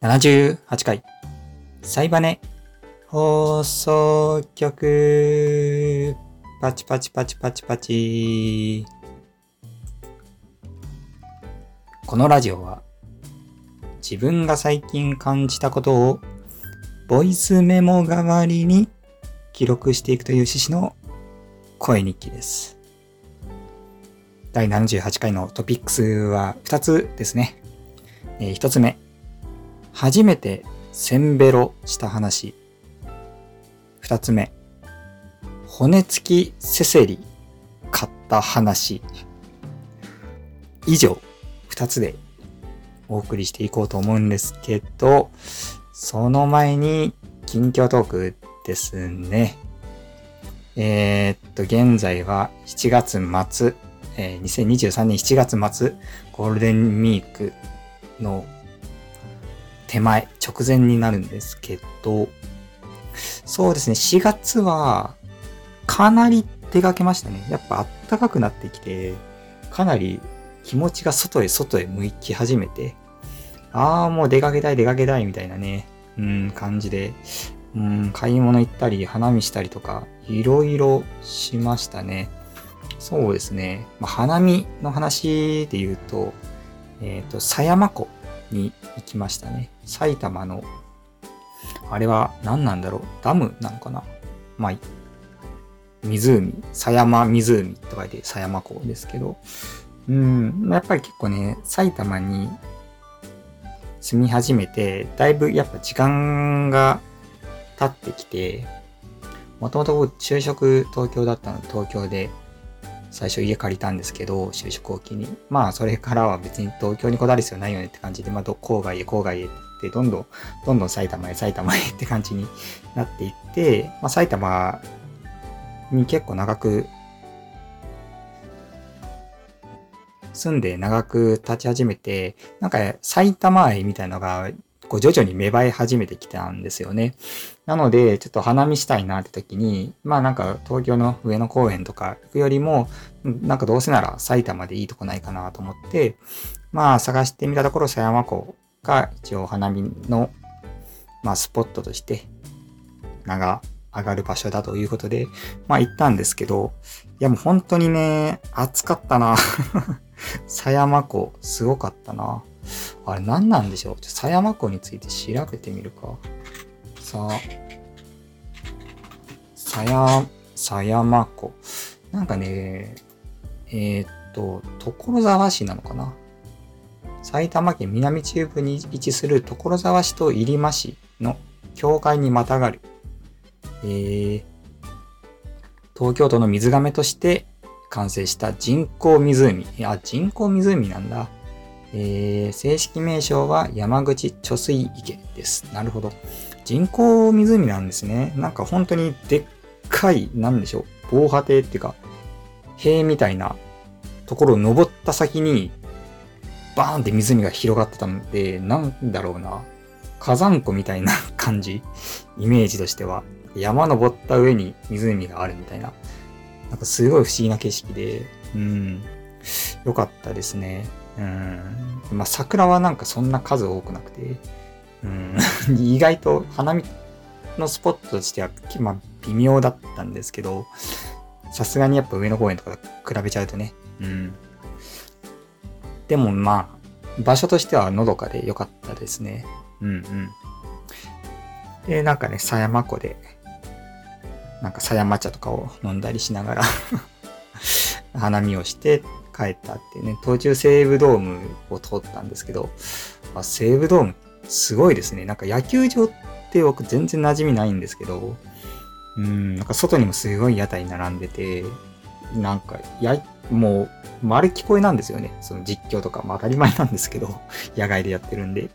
78回、サイバネ放送局、パチパチパチパチパチ。このラジオは、自分が最近感じたことを、ボイスメモ代わりに記録していくという趣旨の声日記です。第78回のトピックスは2つですね。えー、1つ目。初めてセンベロした話。二つ目。骨付きセセリ買った話。以上、二つでお送りしていこうと思うんですけど、その前に近況トークですね。えー、っと、現在は7月末、えー、2023年7月末、ゴールデンウィークの手前、直前になるんですけど、そうですね、4月は、かなり出かけましたね。やっぱ暖かくなってきて、かなり気持ちが外へ外へ向き始めて、ああ、もう出かけたい出かけたいみたいなね、うん、感じで、うん、買い物行ったり、花見したりとか、いろいろしましたね。そうですね。まあ、花見の話で言うと、えっ、ー、と、狭山湖に行きましたね。埼玉の、あれは何なんだろう？ダムなのかな？まあ、湖、狭山湖と書いて狭山港ですけど、うん、やっぱり結構ね、埼玉に住み始めて、だいぶやっぱ時間が経ってきて、もともと就職東京だったので、東京で。最初家借りたんですけど、就職を機に。まあ、それからは別に東京にこだわる必要ないよねって感じで、まあ、郊外へ郊外へって、どんどん、どんどん埼玉へ埼玉へって感じになっていって、まあ、埼玉に結構長く、住んで長く立ち始めて、なんか埼玉愛みたいなのがこう徐々に芽生え始めてきたんですよね。なので、ちょっと花見したいなって時に、まあなんか東京の上野公園とか行くよりも、なんかどうせなら埼玉でいいとこないかなと思って、まあ探してみたところ狭山湖が一応花見の、まあスポットとして名が上がる場所だということで、まあ行ったんですけど、いやもう本当にね、暑かったな。狭山湖、すごかったな。あれ何なんでしょう？狭山湖について調べてみるか。さあ、さや、狭山湖。なんかね、えー、っと、所沢市なのかな？埼玉県南中部に位置する所沢市と入間市の境界にまたがる、えー、東京都の水亀として完成した人工湖。あ、人工湖なんだ。えー、正式名称は山口貯水池です。なるほど。人工湖なんですね。なんか本当にでっかい、なんでしょう、防波堤っていうか、塀みたいなところを登った先に、バーンって湖が広がってたので、なんだろうな。火山湖みたいな感じ。イメージとしては。山登った上に湖があるみたいな。なんかすごい不思議な景色で、うん。よかったですね。うん。まあ、桜はなんかそんな数多くなくて、うん、意外と花見のスポットとしては、まあ、微妙だったんですけど、さすがにやっぱ上野公園とか比べちゃうとね、うん。でもまあ、場所としてはのどかで良かったですね。うんうん。で、なんかね、狭山湖で、なんか狭山茶とかを飲んだりしながら 花見をして帰ったっていうね、途中西武ドームを通ったんですけど、あ西武ドームすごいですね。なんか野球場って僕全然馴染みないんですけど、うん、なんか外にもすごい屋台並んでて、なんか、や、もう、丸聞こえなんですよね。その実況とか、まあ当たり前なんですけど、野外でやってるんで。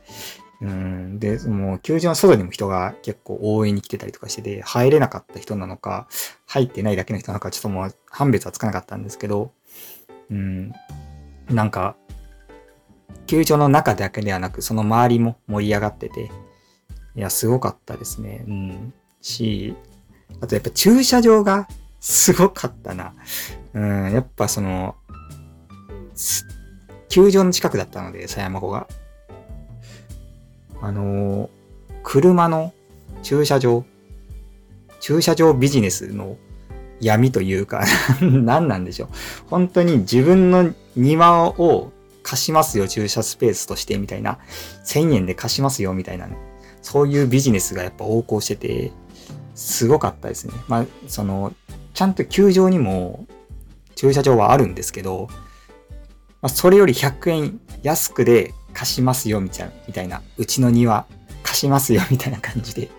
うん、で、もう球場の外にも人が結構応援に来てたりとかしてて、入れなかった人なのか、入ってないだけの人なのか、ちょっともう判別はつかなかったんですけど、うん、なんか、球場の中だけではなく、その周りも盛り上がってて、いや、すごかったですね。うん。し、あとやっぱ駐車場がすごかったな。うん、やっぱその、球場の近くだったので、狭山湖が。あの、車の駐車場、駐車場ビジネスの闇というか 何なんでしょう。本当に自分の庭を貸しますよ、駐車スペースとしてみたいな。1000円で貸しますよ、みたいなね。そういうビジネスがやっぱ横行してて、すごかったですね。まあ、その、ちゃんと球場にも駐車場はあるんですけど、まあ、それより100円安くで貸しますよ、みたいな、みたいな。うちの庭貸しますよ、みたいな感じで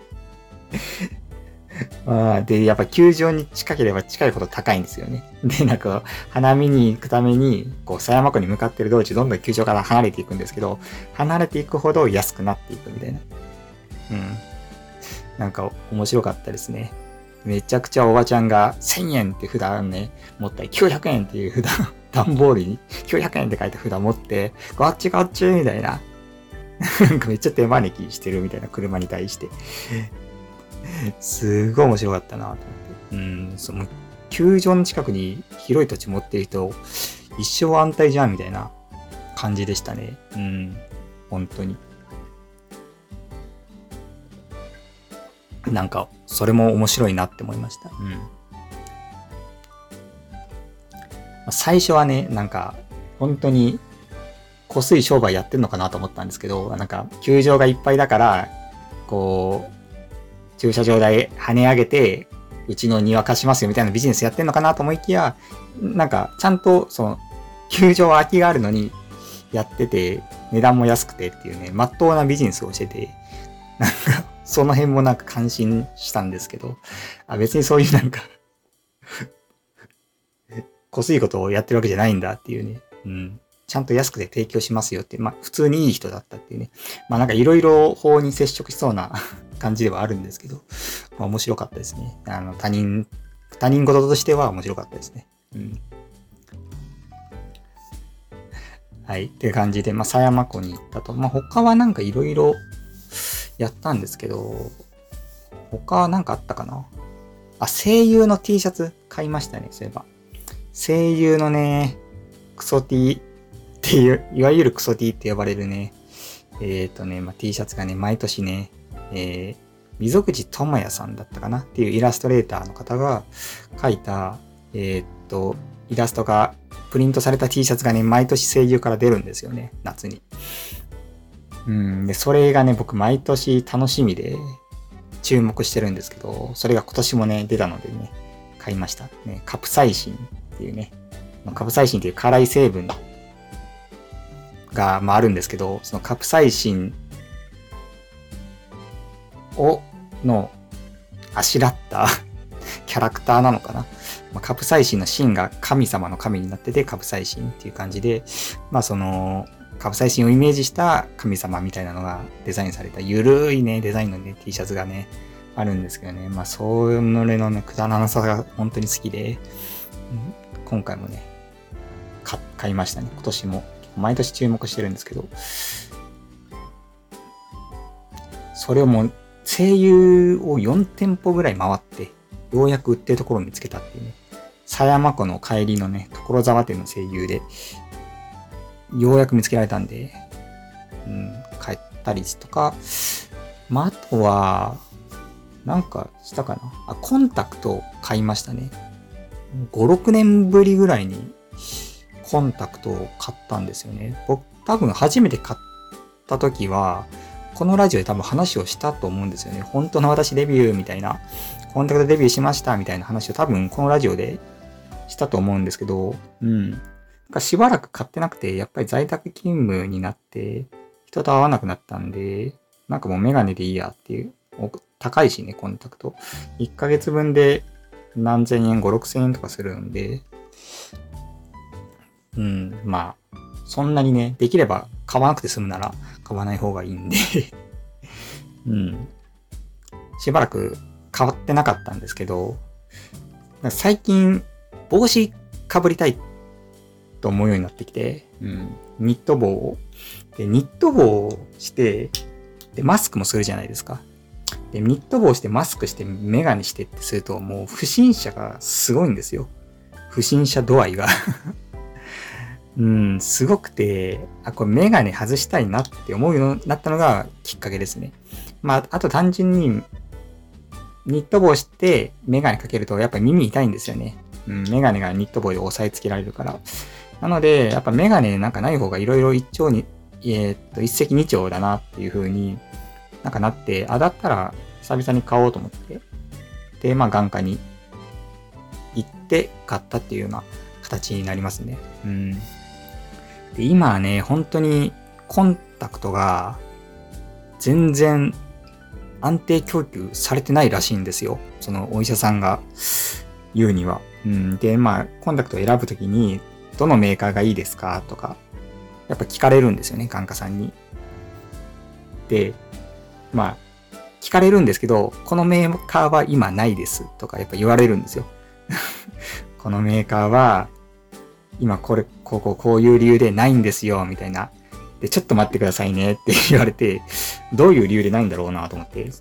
あで、やっぱ球場に近ければ近いほど高いんですよね。で、なんか、花見に行くために、こう、狭山湖に向かってる道中、どんどん球場から離れていくんですけど、離れていくほど安くなっていくみたいな。うん。なんか、面白かったですね。めちゃくちゃおばちゃんが1000円って札ね、持ったり、900円っていう 札、段ボールに900円って書いた札持って、こっちこっちみたいな。なんかめっちゃ手招きしてるみたいな車に対して。すごい面白かったなと思って。うん、その、球場の近くに広い土地持ってる人、一生安泰じゃんみたいな感じでしたね。うん、本当に。なんか、それも面白いなって思いました。うん。最初はね、なんか、本当に、こすい商売やってんのかなと思ったんですけど、なんか、球場がいっぱいだから、こう、駐車場代跳ね上げて、うちの庭貸しますよみたいなビジネスやってんのかなと思いきや、なんか、ちゃんと、その、球場は空きがあるのに、やってて、値段も安くてっていうね、まっとうなビジネスをしてて、なんか、その辺もなんか感心したんですけど、あ別にそういうなんか こすいことをやってるわけじゃないんだっていうね、うん。ちゃんと安くて提供しますよって、まあ普通にいい人だったっていうね。まあなんかいろいろ法に接触しそうな 感じではあるんですけど、まあ面白かったですね。あの他人、他人事としては面白かったですね。うん。はい。っていう感じで、まあ狭山湖に行ったと。まあ他はなんかいろいろやったんですけど、他はなんかあったかなあ、声優の T シャツ買いましたね、そういえば。声優のね、クソ T っていう、いわゆるクソ T って呼ばれるね、えっ、ー、とね、まあ、T シャツがね、毎年ね、えー、溝口智也さんだったかな？っていうイラストレーターの方が描いた、えー、っと、イラストがプリントされた T シャツがね、毎年声優から出るんですよね、夏に。うん、で、それがね、僕毎年楽しみで注目してるんですけど、それが今年もね、出たのでね、買いました。ね、カプサイシンっていうね、カプサイシンっていう辛い成分が、まあ、あるんですけど、そのカプサイシンを、の、あしらった キャラクターなのかな？まあ、カプサイシンのシンが神様の神になってて、カプサイシンっていう感じで、まあその、カプサイシンをイメージした神様みたいなのがデザインされた、ゆるいね、デザインのね、T シャツがね、あるんですけどね、まあ、それのね、くだらなさが本当に好きで、今回もね、買いましたね。今年も。毎年注目してるんですけど、それをもう声優を4店舗ぐらい回って、ようやく売ってるところを見つけたっていうね。狭山湖の帰りのね、所沢店の声優で、ようやく見つけられたんで、うん、帰ったりとか、まあ、あとは、なんかしたかなあ、コンタクト買いましたね。5、6年ぶりぐらいにコンタクトを買ったんですよね。僕多分初めて買った時は、このラジオで多分話をしたと思うんですよね。本当の私デビューみたいな、コンタクトデビューしましたみたいな話を多分このラジオでしたと思うんですけど、うん。なんかしばらく買ってなくて、やっぱり在宅勤務になって、人と会わなくなったんで、なんかもうメガネでいいやっていう、高いしね、コンタクト。1ヶ月分で何千円、5、6千円とかするんで、うん、まあ、そんなにね、できれば買わなくて済むなら買わない方がいいんで うん。しばらく変わってなかったんですけど、最近帽子かぶりたいと思うようになってきて、うん、ニット帽を。で、ニット帽をして、で、マスクもするじゃないですか。で、ニット帽してマスクしてメガネしてってすると、もう不審者がすごいんですよ。不審者度合いがうん、すごくて、あ、これメガネ外したいなって思うようになったのがきっかけですね。まあ、あと単純に、ニット帽してメガネかけるとやっぱ耳痛いんですよね。うん、メガネがニット帽で押さえつけられるから。なので、やっぱメガネなんかない方がいろいろ一長に、えー、っと、一石二鳥だなっていう風になんかなって、あ、だったら久々に買おうと思って、で、まあ眼科に行って買ったっていうような形になりますね。うん。で、今はね、本当にコンタクトが全然安定供給されてないらしいんですよ。そのお医者さんが言うには。うん、で、まあ、コンタクトを選ぶときに、どのメーカーがいいですか？とか、やっぱ聞かれるんですよね、眼科さんに。で、まあ、聞かれるんですけど、このメーカーは今ないですとかやっぱ言われるんですよ。このメーカーは、今これ、こうこうこういう理由でないんですよ、みたいな。で、ちょっと待ってくださいねって 言われて、どういう理由でないんだろうなと思って、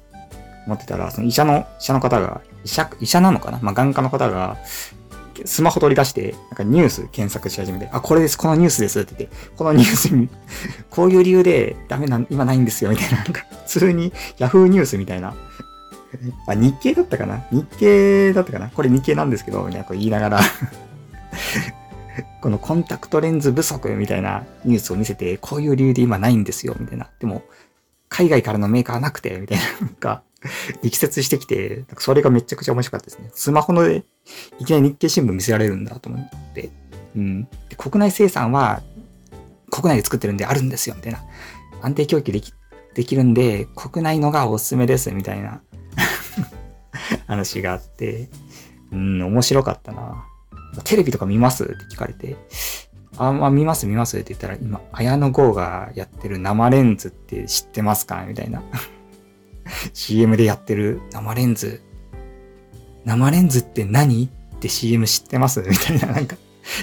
思ってたら、その医者の、医者の方が、医者、医者なのかな？まあ、眼科の方が、スマホ取り出して、なんかニュース検索し始めて、あ、これです、このニュースですって言って、このニュースに、こういう理由でダメな、今ないんですよ、みたいな、なんか、普通に Yahoo! ニュースみたいな。あ、日経だったかな？日経だったかな？これ日経なんですけど、みたいなこ言いながら。このコンタクトレンズ不足みたいなニュースを見せて、こういう理由で今ないんですよ、みたいな。でも、海外からのメーカーなくて、みたいな、なんか、力説してきて、それがめちゃくちゃ面白かったですね。スマホので、いきなり日経新聞見せられるんだと思って。うん。で国内生産は、国内で作ってるんであるんですよ、みたいな。安定供給でき、できるんで、国内のがおすすめです、みたいな 話があって、うん、面白かったな。テレビとか見ます？って聞かれて、あ、まあ見ます見ますって言ったら、今、綾野剛がやってる生レンズって知ってますか？みたいな。CM でやってる生レンズ。生レンズって何？って CM 知ってます？みたいな、なんか、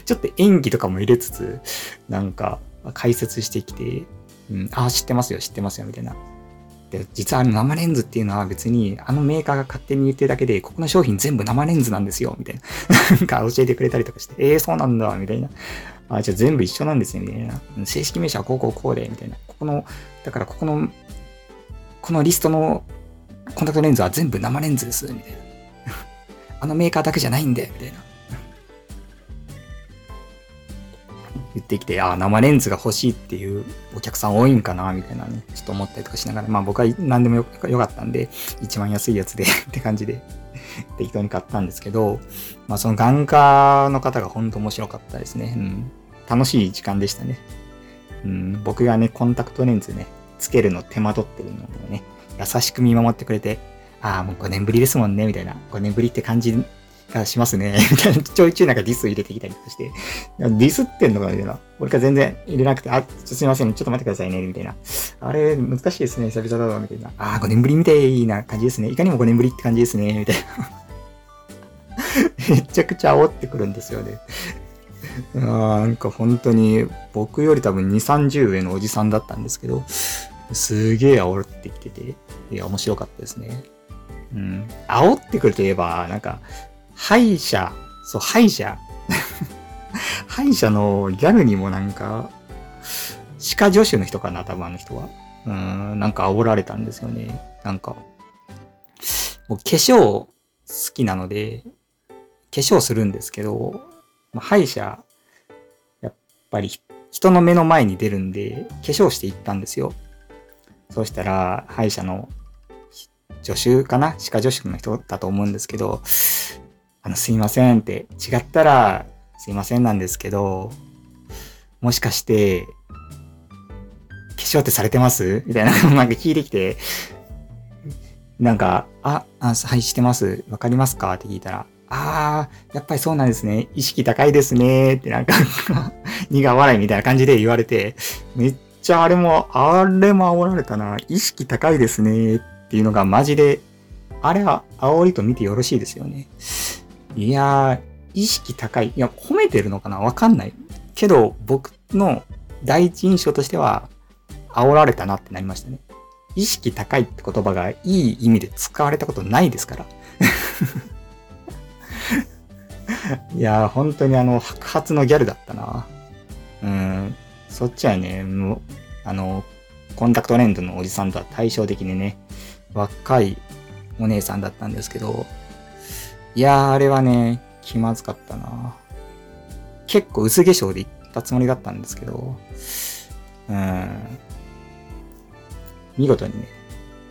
ちょっと演技とかも入れつつ、なんか、解説してきて、うん、あ、知ってますよ、知ってますよ、みたいな。で、実はあの生レンズっていうのは別にあのメーカーが勝手に言ってるだけで、ここの商品全部生レンズなんですよ、みたいな。なんか教えてくれたりとかして、ええー、そうなんだ、みたいな。あ、じゃあ全部一緒なんですね、みたいな。正式名称はこうこうこうで、みたいな。ここの、だからここの、このリストのコンタクトレンズは全部生レンズです、みたいな。あのメーカーだけじゃないんで、みたいな。言ってきて、ああ、生レンズが欲しいっていうお客さん多いんかな、みたいなね、ちょっと思ったりとかしながら、まあ僕は何でもよかったんで、一番安いやつで って感じで適当に買ったんですけど、まあその眼科の方が本当面白かったですね。うん。楽しい時間でしたね。うん、僕がね、コンタクトレンズね、つけるの手間取ってるのをね、優しく見守ってくれて、ああ、もう5年ぶりですもんね、みたいな。5年ぶりって感じがしますね。ちょいちょいなんかディス入れてきたりとかして、ディスってんのかみたいな。俺が全然入れなくて、あ、すいません、ちょっと待ってくださいね、みたいな。あれ、難しいですね、久々だわ、みたいな。ああ、5年ぶりみたいな感じですね。いかにも5年ぶりって感じですね、みたいな。めちゃくちゃ煽ってくるんですよね。あなんか本当に僕より多分2、30上のおじさんだったんですけど、すげえ煽ってきてて、いや、面白かったですね。うん。煽ってくるといえば、なんか、歯医者、そう、歯医者。歯医者のギャルにもなんか、歯科助手の人かな、多分あの人は。うん、なんか煽られたんですよね。なんか、もう化粧好きなので、化粧するんですけど、まあ、歯医者、やっぱり人の目の前に出るんで、化粧して行ったんですよ。そうしたら、歯医者の助手かな？歯科助手の人だと思うんですけど、あの、すいませんって、違ったら、すいませんなんですけど、もしかして、化粧ってされてます？みたいな、なんか聞いてきて、なんか、あ、あはい、してます？わかりますか？って聞いたら、ああ、やっぱりそうなんですね。意識高いですね。ってなんか 苦笑いみたいな感じで言われて、めっちゃあれも、あれも煽られたな。意識高いですね。っていうのがマジで、あれは煽りと見てよろしいですよね。いやー、意識高い。いや、褒めてるのかな？わかんない。けど、僕の第一印象としては、煽られたなってなりましたね。意識高いって言葉がいい意味で使われたことないですから。いやー、本当にあの、白髪のギャルだったな。うん、そっちはね、もう、あの、コンタクトレンズのおじさんとは対照的にね、若いお姉さんだったんですけど、いやー、あれはね、気まずかったな。結構薄化粧で行ったつもりだったんですけど、うん。見事にね、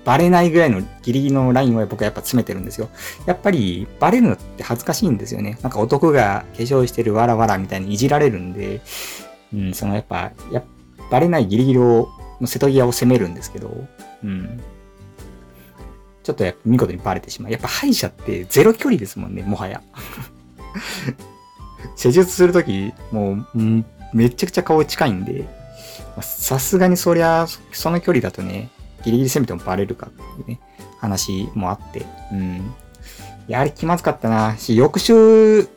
バレないぐらいのギリギリのラインを僕はやっぱ詰めてるんですよ。やっぱりバレるのって恥ずかしいんですよね。なんか男が化粧してるわらわらみたいにいじられるんで、うん、そのやっぱ、やバレないギリギリを、の瀬戸際を攻めるんですけど、うん。ちょっとやっぱ見事にバレてしまう。やっぱ歯医者ってゼロ距離ですもんね、もはや。施術するとき、もう、うん、めちゃくちゃ顔近いんで、さすがにそりゃ、その距離だとね、ギリギリ攻めてもバレるかっていうね、話もあって、うん。やはり気まずかったな。し、翌週、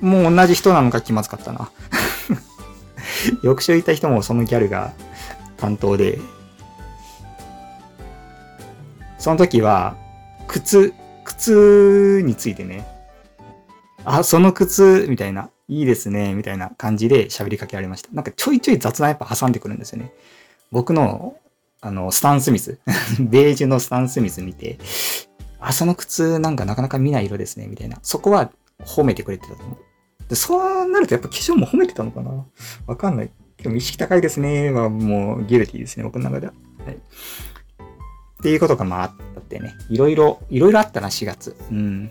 もう同じ人なのか気まずかったな。翌週いた人もそのギャルが担当で、その時は、靴、靴についてね、あ、その靴、みたいな、いいですね、みたいな感じで喋りかけられました。なんかちょいちょい雑談やっぱ挟んでくるんですよね。僕の、あの、スタンスミス、ベージュのスタンスミス見て、あ、その靴なんかなかなか見ない色ですね、みたいな。そこは褒めてくれてたと思う。でそうなるとやっぱ化粧も褒めてたのかなわかんない。でも意識高いですねはもうギルティですね、僕の中では。はい。っていうことがまああったってね。いろいろ、いろいろあったな、4月。うん。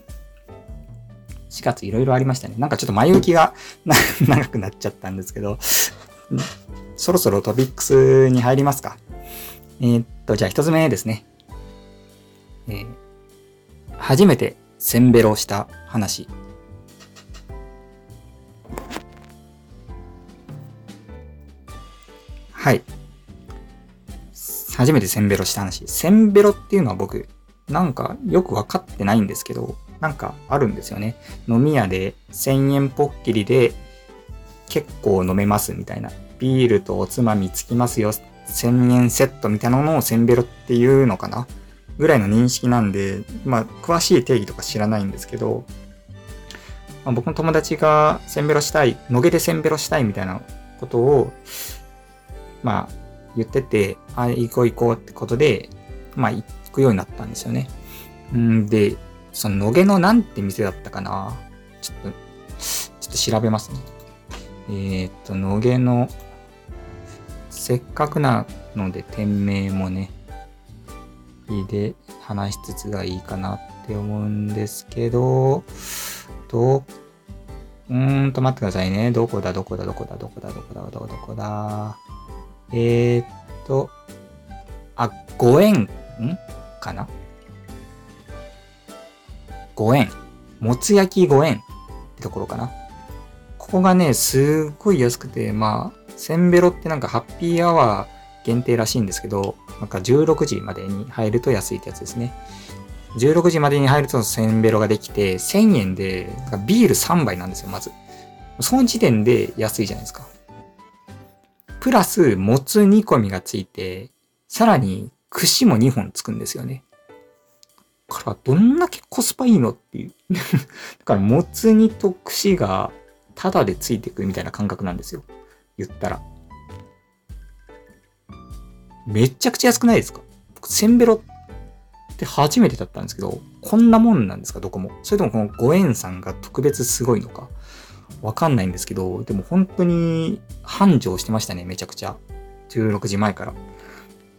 4月いろいろありましたね。なんかちょっと前置きが 長くなっちゃったんですけど、そろそろトピックスに入りますか。えー、っと、じゃあ一つ目ですね。えー、初めてセンベロした話。はい。初めてセンベロした話。センベロっていうのは僕、なんかよくわかってないんですけど、なんかあるんですよね。飲み屋で1000円ポッキリで結構飲めますみたいな。ビールとおつまみつきますよ。1000円セットみたいなのをセンベロっていうのかなぐらいの認識なんで、まあ、詳しい定義とか知らないんですけど、まあ、僕の友達がセンベロしたい、野毛でセンベロしたいみたいなことを、まあ、言ってて、あ、行こう行こうってことで、まあ、行くようになったんですよね。んで、その野毛のなんて店だったかな？ちょっと、ちょっと調べますね。えー、っと、野毛の、せっかくなので店名もね、で話しつつがいいかなって思うんですけど、ど、うーんと待ってくださいね。どこだ、どこだ、どこだ、どこだ、どこだ、どこだ、どこだ？えー、っと、あ、5円、んかな？5円。もつ焼き5円ってところかな。ここがね、すっごい安くて、まあ、せんべろってなんかハッピーアワー限定らしいんですけど、なんか16時までに入ると安いってやつですね。16時までに入るとせんべろができて、1000円でビール3杯なんですよ、まず。その時点で安いじゃないですか。プラス、もつ煮込みがついて、さらに串も2本つくんですよね。から、どんだけコスパいいのっていう。だから、もつ煮と串がタダでついてくるみたいな感覚なんですよ。言ったら。めちゃくちゃ安くないですか？僕、せんべろって初めてだったんですけど、こんなもんなんですか？どこも。それともこの5円さんが特別すごいのか？わかんないんですけど、でも本当に繁盛してましたね、めちゃくちゃ。16時前から。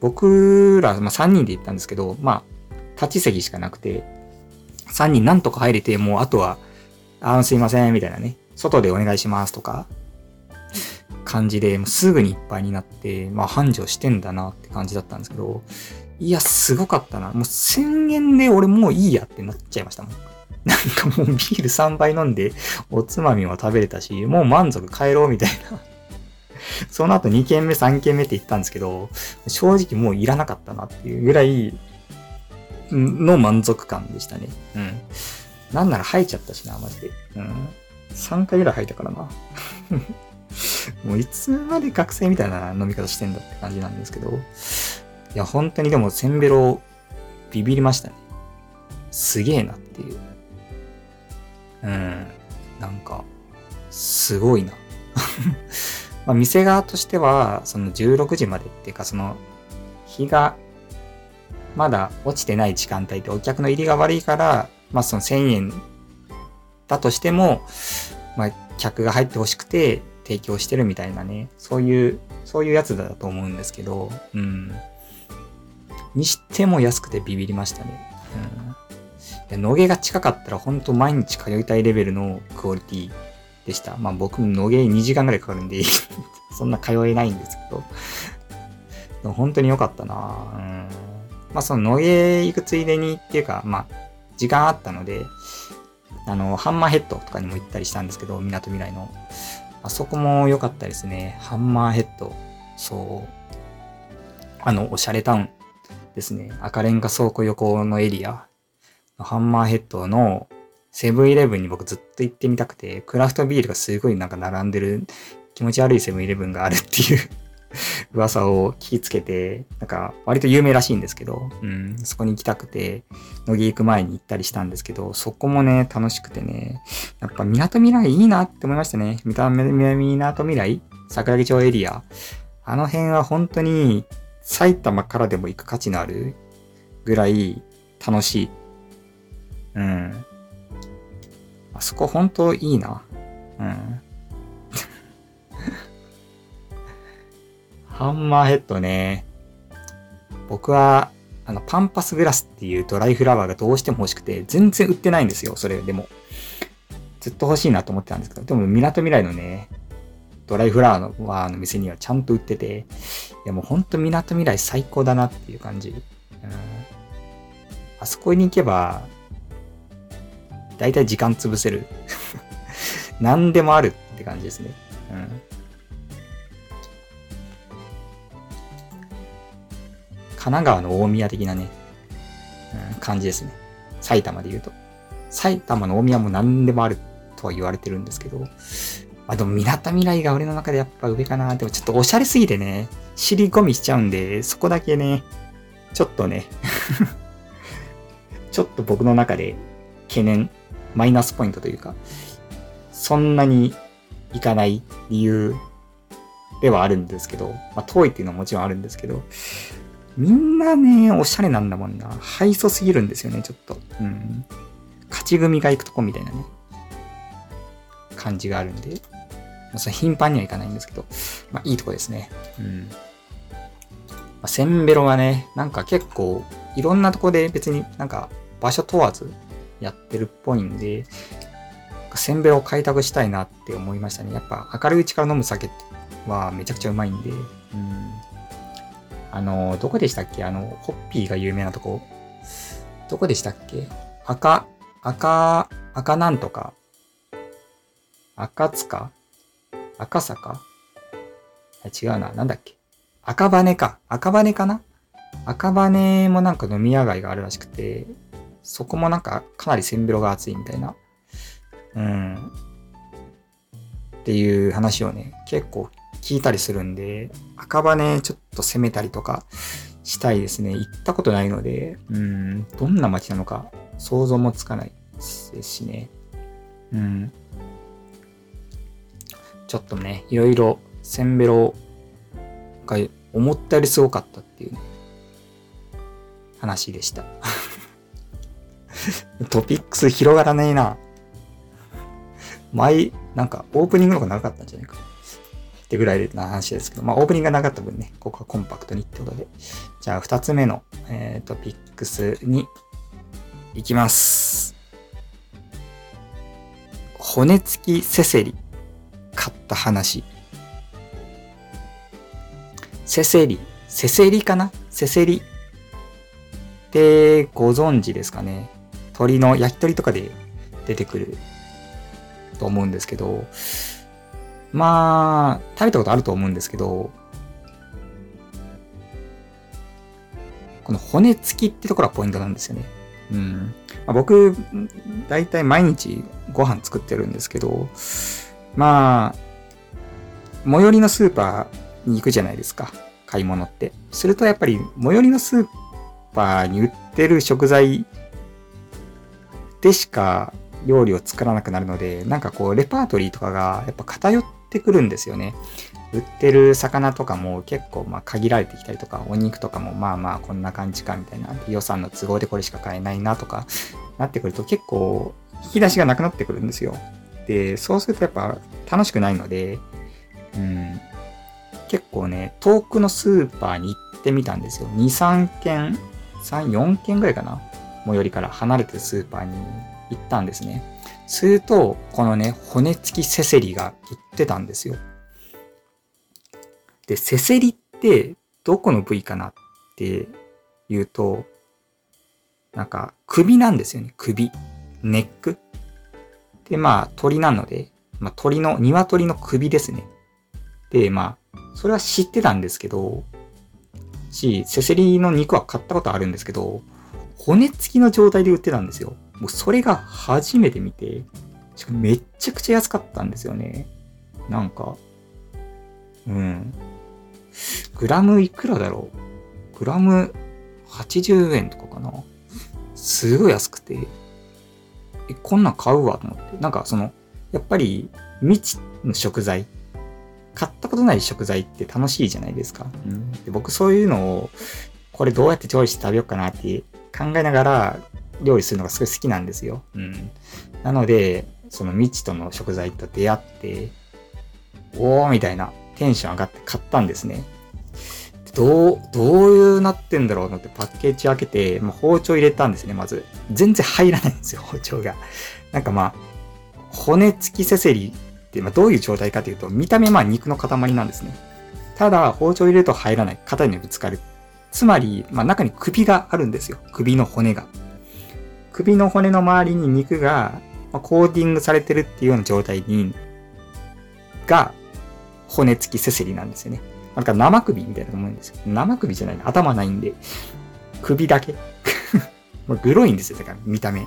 僕ら、まあ、3人で行ったんですけど、まあ、立ち席しかなくて、3人なんとか入れて、もうあとは、あすいません、みたいなね、外でお願いしますとか、感じで、もうすぐにいっぱいになって、まあ繁盛してんだなって感じだったんですけど、いや、すごかったな。もう1000円で俺もういいやってなっちゃいましたもん。なんかもうビール3杯飲んで、おつまみも食べれたし、もう満足帰ろうみたいな。その後2軒目、3軒目って言ったんですけど、正直もういらなかったなっていうぐらいの満足感でしたね。うん。なんなら吐いちゃったしな、マジで。うん。3回ぐらい吐いたからな。もういつまで学生みたいな飲み方してんだって感じなんですけど。いや、本当にでもせんべろビビりましたね。すげえなっていう。うん。なんか、すごいな。ま、店側としては、その16時までっていうか、その、日がまだ落ちてない時間帯でお客の入りが悪いから、まあその1000円だとしても、まあ客が入ってほしくて提供してるみたいなね、そういう、そういうやつだと思うんですけど、うん。にしても安くてビビりましたね。うん。野毛が近かったら本当毎日通いたいレベルのクオリティでした。まあ僕も野毛2時間ぐらいかかるんで そんな通えないんですけど、本当に良かったなうん。まあその野毛行くついでにっていうか、まあ時間あったので、あの、ハンマーヘッドとかにも行ったりしたんですけど、港未来の。あそこも良かったですね。ハンマーヘッド。そう。あの、おしゃれタウンですね。赤レンガ倉庫横のエリア。ハンマーヘッドのセブンイレブンに僕ずっと行ってみたくて、クラフトビールがすごいなんか並んでる気持ち悪いセブンイレブンがあるっていう 噂を聞きつけて、なんか割と有名らしいんですけど、うん、そこに行きたくて、乃木行く前に行ったりしたんですけど、そこもね、楽しくてね、やっぱ港未来いいなって思いましたね。見た目で港未来桜木町エリア。あの辺は本当に埼玉からでも行く価値のあるぐらい楽しい。うん。あそこ本当いいな。うん。ハンマーヘッドね。僕は、あの、パンパスグラスっていうドライフラワーがどうしても欲しくて、全然売ってないんですよ、それでも。ずっと欲しいなと思ってたんですけど、でも、港未来のね、ドライフラワーの店にはちゃんと売ってて、いやもうほんと港未来最高だなっていう感じ。うん、あそこに行けば、だいたい時間潰せる。何でもあるって感じですね。うん。神奈川の大宮的なね、うん、感じですね。埼玉で言うと。埼玉の大宮も何でもあるとは言われてるんですけど、あ、でも、港未来が俺の中でやっぱ上かな。でもちょっとおしゃれすぎてね、尻込みしちゃうんで、そこだけね、ちょっとね ちょっと僕の中で懸念マイナスポイントというか、そんなに行かない理由ではあるんですけど、まあ、遠いっていうのはもちろんあるんですけど、みんなね、おしゃれなんだもんな。ハイソすぎるんですよね、ちょっと。うん。勝ち組が行くとこみたいなね、感じがあるんで、まあ、それ頻繁には行かないんですけど、まあいいとこですね。うん。まあ、センベロはね、なんか結構、いろんなとこで別になんか場所問わず、やってるっぽいんで、せんべいを開拓したいなって思いましたね。やっぱ明るいうちから飲む酒はめちゃくちゃうまいんで、うん。あの、どこでしたっけ？あの、ホッピーが有名なとこ。どこでしたっけ？赤、赤、赤なんとか。赤塚？赤坂？違うな。なんだっけ？赤羽か。赤羽かな？赤羽もなんか飲み屋街があるらしくて、そこもなんかかなりせんべろが熱いみたいな、うん、っていう話をね、結構聞いたりするんで、赤羽ちょっと攻めたりとかしたいですね。行ったことないので、うん、どんな街なのか想像もつかないですしね。うん。ちょっとね、いろいろせんべろが思ったよりすごかったっていうね、話でした。トピックス広がらねえな。前、なんかオープニングの方が長かったんじゃないか。ってぐらいな話ですけど、まあオープニングがなかった分ね、ここはコンパクトにってことで。じゃあ二つ目の、えー、トピックスに行きます。骨付きセセリ買った話。セセリ、セセリかな？セセリってご存知ですかね鶏の焼き鳥とかで出てくると思うんですけど、まあ、食べたことあると思うんですけど、この骨付きってところがポイントなんですよね。うん。まあ、僕、だいたい毎日ご飯作ってるんですけど、まあ、最寄りのスーパーに行くじゃないですか。買い物って。するとやっぱり最寄りのスーパーに売ってる食材でしか料理を作らなくなるので、なんかこう、レパートリーとかがやっぱ偏ってくるんですよね。売ってる魚とかも結構まあ限られてきたりとか、お肉とかもまあまあこんな感じかみたいな、予算の都合でこれしか買えないなとかなってくると結構引き出しがなくなってくるんですよ。で、そうするとやっぱ楽しくないので、うん、結構ね、遠くのスーパーに行ってみたんですよ。2、3軒、3、4軒ぐらいかな最寄りから離れてスーパーに行ったんですね。すると、このね、骨付きセセリが売ってたんですよ。で、セセリってどこの部位かなっていうと、なんか首なんですよね。首。ネック。で、まあ鳥なので、まあ鳥の、鶏の首ですね。で、まあ、それは知ってたんですけど、し、セセリの肉は買ったことあるんですけど、骨付きの状態で売ってたんですよ。もうそれが初めて見て、しかもめっちゃくちゃ安かったんですよね。なんか、うん。グラムいくらだろう？グラム80円とかかな？すごい安くて、え、こんなん買うわと思って。なんかその、やっぱり未知の食材、買ったことない食材って楽しいじゃないですか。うん、で僕そういうのを、これどうやって調理して食べようかなって考えながら料理するのがすごい好きなんですよ。うん。なので、その未知との食材と出会って、おーみたいなテンション上がって買ったんですね。どう、どういうなってんだろうなってパッケージ開けて、まあ、包丁入れたんですね、まず。全然入らないんですよ、包丁が。なんかまあ、骨付きセセリって、まあ、どういう状態かというと、見た目まあ肉の塊なんですね。ただ、包丁入れると入らない。肩にぶつかる。つまり、まあ、中に首があるんですよ。首の骨が。首の骨の周りに肉が、まあ、コーティングされてるっていうような状態に、が、骨付きセセリなんですよね。なんか生首みたいなと思うんですよ。生首じゃない頭ないんで、首だけ。グロいんですよ、だから見た目。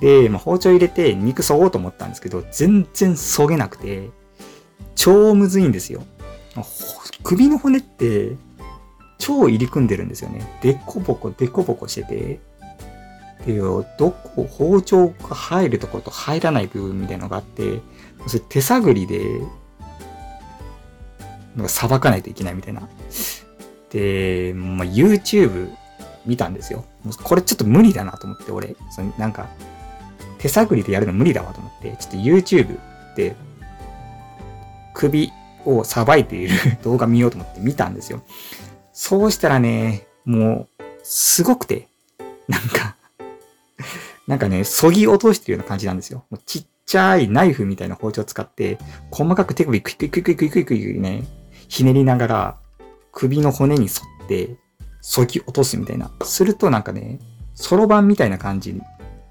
で、まあ、包丁入れて肉そごうと思ったんですけど、全然そげなくて、超むずいんですよ。首の骨って、超入り組んでるんですよね。でこぼこ、でこぼこしてて、で、どこ、包丁が入るところと入らない部分みたいなのがあって、それ手探りでさばかないといけないみたいな。で、まあ、YouTube 見たんですよ。これちょっと無理だなと思って、俺。そのなんか、手探りでやるの無理だわと思って、ちょっと YouTube で首をさばいている 動画見ようと思って見たんですよ。そうしたらね、もう、すごくて、なんかなんかね、そぎ落としてるような感じなんですよ。もうちっちゃいナイフみたいな包丁を使って、細かく手首クイクイクイクイクイクイクイね、ひねりながら、首の骨に沿って、削ぎ落とすみたいな。するとなんかね、そろばんみたいな感じ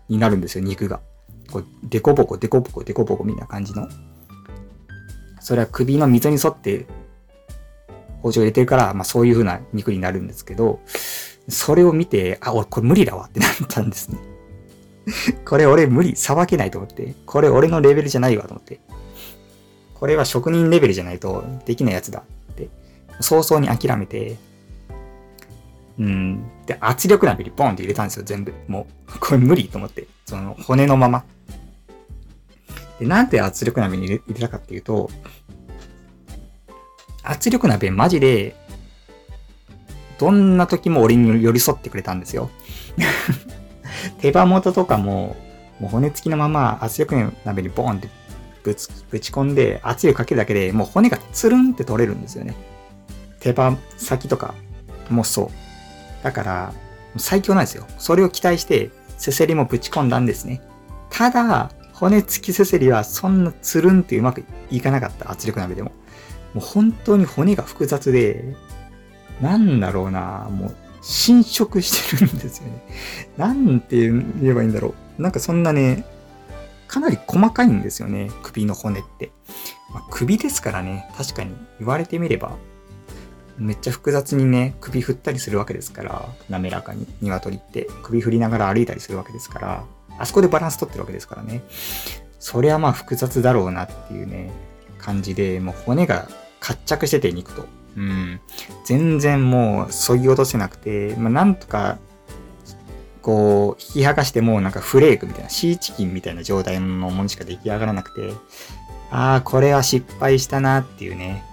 になるんですよ、肉が。こう、デコボコ、デコボコ、デコボコみたいな感じの。それは首の溝に沿って包丁入れてるから、まあそういう風な肉になるんですけど、それを見て、あ、俺これ無理だわってなったんですね。これ俺無理、さばけないと思って。これ俺のレベルじゃないわと思って。これは職人レベルじゃないとできないやつだって、早々に諦めて、うん。で、圧力鍋にボンって入れたんですよ、全部。もう、これ無理と思って。その、骨のまま。で、なんで圧力鍋に入れ入れたかっていうと、圧力鍋マジで、どんな時も俺に寄り添ってくれたんですよ。手羽元とかも、もう骨付きのまま圧力鍋にボーンってぶつ、ぶち込んで圧力かけるだけでもう骨がつるんって取れるんですよね。手羽先とかもそう。だから、最強なんですよ。それを期待して、せせりもぶち込んだんですね。ただ、骨付きせせりはそんなつるんってうまくいかなかった。圧力鍋でも。もう本当に骨が複雑で、なんだろうなもう、侵食してるんですよね。なんて言えばいいんだろう。なんかそんなね、かなり細かいんですよね、首の骨って。まあ、首ですからね、確かに言われてみれば、めっちゃ複雑にね、首振ったりするわけですから、滑らかに鶏って首振りながら歩いたりするわけですから、あそこでバランス取ってるわけですからね。そりゃまあ複雑だろうなっていうね、感じで、もう骨が活着してて肉と。うん。全然もう、そぎ落とせなくて、まあなんとかこう、引き剥がしてもなんかフレークみたいな、シーチキンみたいな状態のものしか出来上がらなくて、ああ、これは失敗したなっていうね、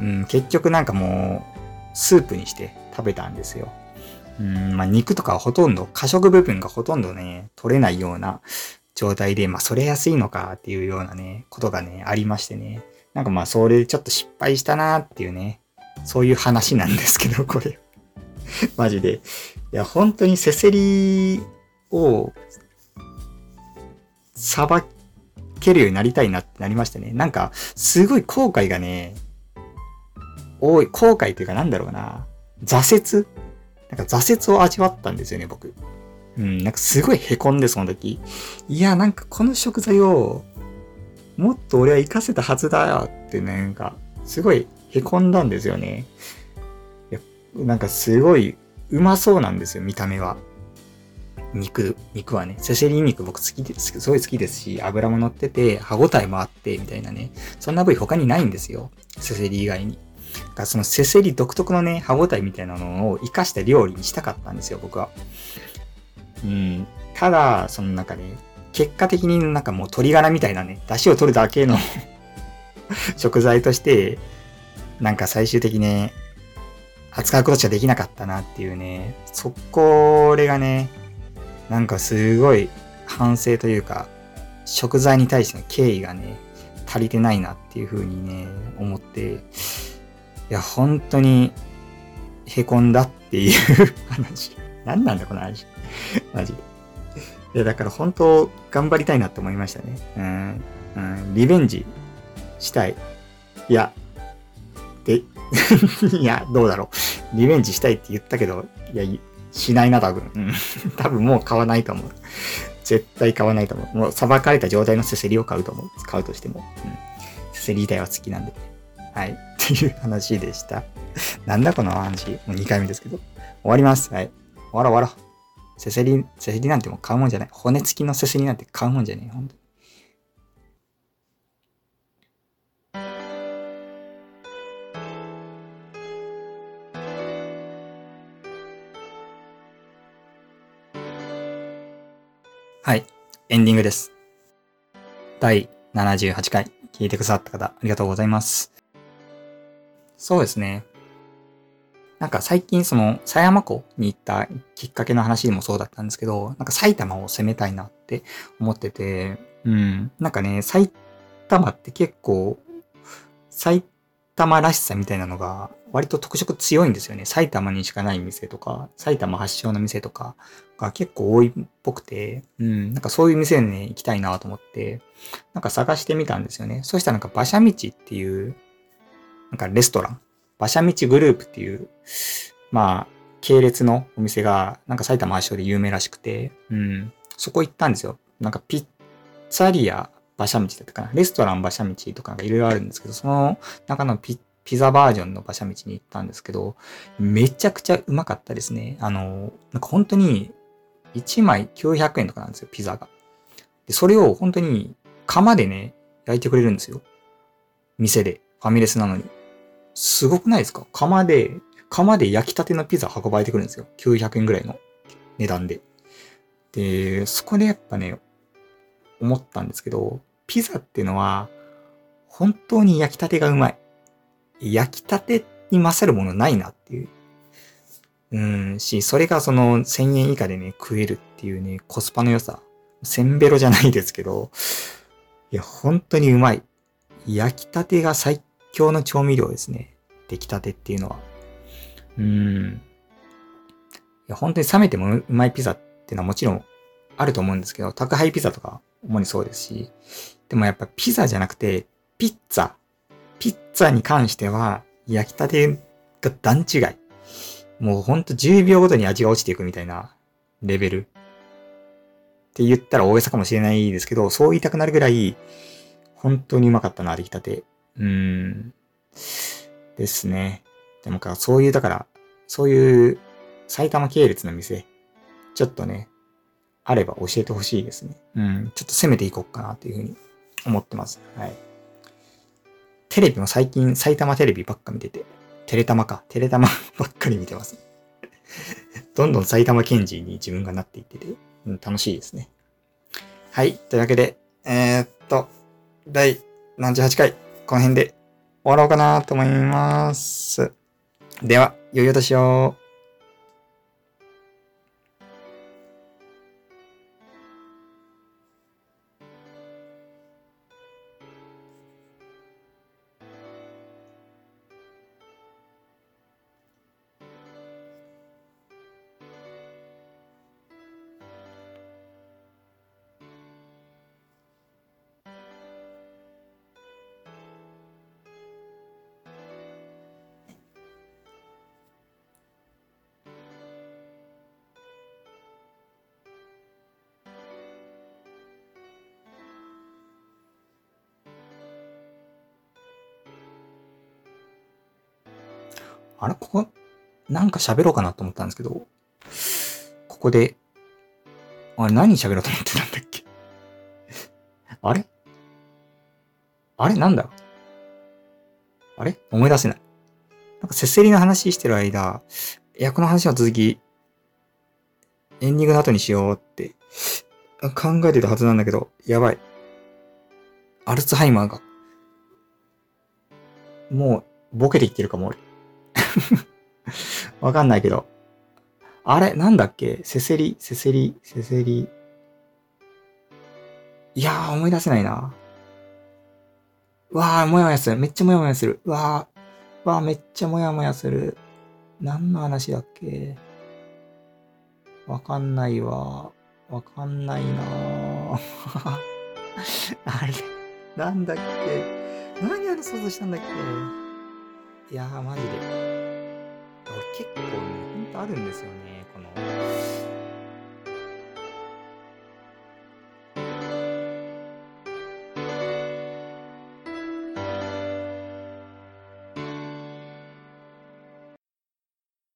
うん、結局なんかもう、スープにして食べたんですよ。うん、まあ肉とかはほとんど、過食部分がほとんどね、取れないような状態で、まあそれ安いのかっていうようなね、ことがね、ありましてね。なんかまあそれでちょっと失敗したなっていうね、そういう話なんですけど、これ。マジで。いや、本当にせせりを、さばけるようになりたいなってなりましたね。なんか、すごい後悔がね、多い、後悔というかなんだろうな、挫折？なんか挫折を味わったんですよね、僕。うん、なんかすごい凹んで、その時。いや、なんかこの食材を、もっと俺は活かせたはずだよって、なんか、すごい凹んだんですよね。いやなんかすごいうまそうなんですよ、見た目は。肉、肉はね、セセリ肉僕好きです、すごい好きですし、油も乗ってて、歯応えもあって、みたいなね。そんな部位他にないんですよ。セセリ以外に。がそのセセリ独特のね、歯応えみたいなのを活かした料理にしたかったんですよ、僕は。うん。ただ、その中で、結果的になんかもう鶏ガラみたいなね、出汁を取るだけの 食材として、なんか最終的にね、扱うことしかできなかったなっていうね、そこれがね、なんかすごい反省というか、食材に対しての敬意がね、足りてないなっていう風にね、思って、いや、本当に、凹んだっていう話。何なんだこの話。マジで。いや、だから本当、頑張りたいなって思いましたね。うん。うん、リベンジしたい。いや、で、いや、どうだろう。リベンジしたいって言ったけど、いや、しないな、多分。うん。多分もう買わないと思う。絶対買わないと思う。もう、裁かれた状態のせせりを買うと思う。買うとしても。うん。せせり自体は好きなんで。はい。っていう話でした。なんだこの話。もう2回目ですけど。終わります。はい。終わろう終わろう。せせり、せせりなんてもう買うもんじゃない。骨付きのせせりなんて買うもんじゃねえ。ほんとはい。エンディングです。第78回聞いてくださった方、ありがとうございます。そうですね。なんか最近その狭山湖に行ったきっかけの話でもそうだったんですけど、なんか埼玉を攻めたいなって思ってて、うん。なんかね、埼玉って結構、埼玉らしさみたいなのが割と特色強いんですよね。埼玉にしかない店とか、埼玉発祥の店とかが結構多いっぽくて、うん、なんかそういう店にね、行きたいなと思って、なんか探してみたんですよね。そしたらなんか馬車道っていう、なんかレストラン、馬車道グループっていう、まあ、系列のお店が、なんか埼玉発祥で有名らしくて、うん、そこ行ったんですよ。なんかピッツァリア馬車道だったかな。レストラン馬車道とかなんかいろいろあるんですけど、その中のピピザバージョンの馬車道に行ったんですけど、めちゃくちゃうまかったですね。あの、なんか本当に1枚900円とかなんですよ、ピザが。で、それを本当に釜でね、焼いてくれるんですよ。店で。ファミレスなのに。すごくないですか？釜で、釜で焼きたてのピザ運ばれてくるんですよ。900円ぐらいの値段で。で、そこでやっぱね、思ったんですけど、ピザっていうのは、本当に焼きたてがうまい。焼きたてに勝るものないなっていう。うん、し、それがその1000円以下でね、食えるっていうね、コスパの良さ。せんべろじゃないですけど、いや、本当にうまい。焼きたてが最強の調味料ですね。出来たてっていうのは。うん。いや、本当に冷めてもうまいピザっていうのはもちろんあると思うんですけど、宅配ピザとか主にそうですし、でもやっぱピザじゃなくて、ピッツァピッツァに関しては、焼きたてが段違い。もうほんと10秒ごとに味が落ちていくみたいなレベル。って言ったら大げさかもしれないですけど、そう言いたくなるぐらい、本当にうまかったな、出来たて。うん。ですね。でもか、そういう、だから、そういう埼玉系列の店、ちょっとね、あれば教えてほしいですね。うん。ちょっと攻めていこうかなというふうに思ってます。はい。テレビも最近埼玉テレビばっか見てて、テレタマか、テレタマばっかり見てます。どんどん埼玉県人に自分がなっていってて、うん、楽しいですね。はい。というわけで、えー、っと、第78回、この辺で終わろうかなと思います。では、良いお年を。か喋ろうかなと思ったんですけど、ここで、あれ何喋ろうと思ってたんだっけ？あれ？あれなんだ？あれ？思い出せない。なんか、せせりの話してる間、いや、この話は続き、エンディングの後にしようって考えてたはずなんだけど、やばい。アルツハイマーが、もう、ボケてきてるかも、俺。わかんないけど。あれ？なんだっけ？せせり、せせり、せせり？いやー、思い出せないな。わー、もやもやする。めっちゃもやもやする。わー、わー、めっちゃもやもやする。何の話だっけ？わかんないわ。わかんないな あれ、なんだっけ？何あの想像したんだっけ？いやー、マジで。結構ね、ほんとあるんですよね。この、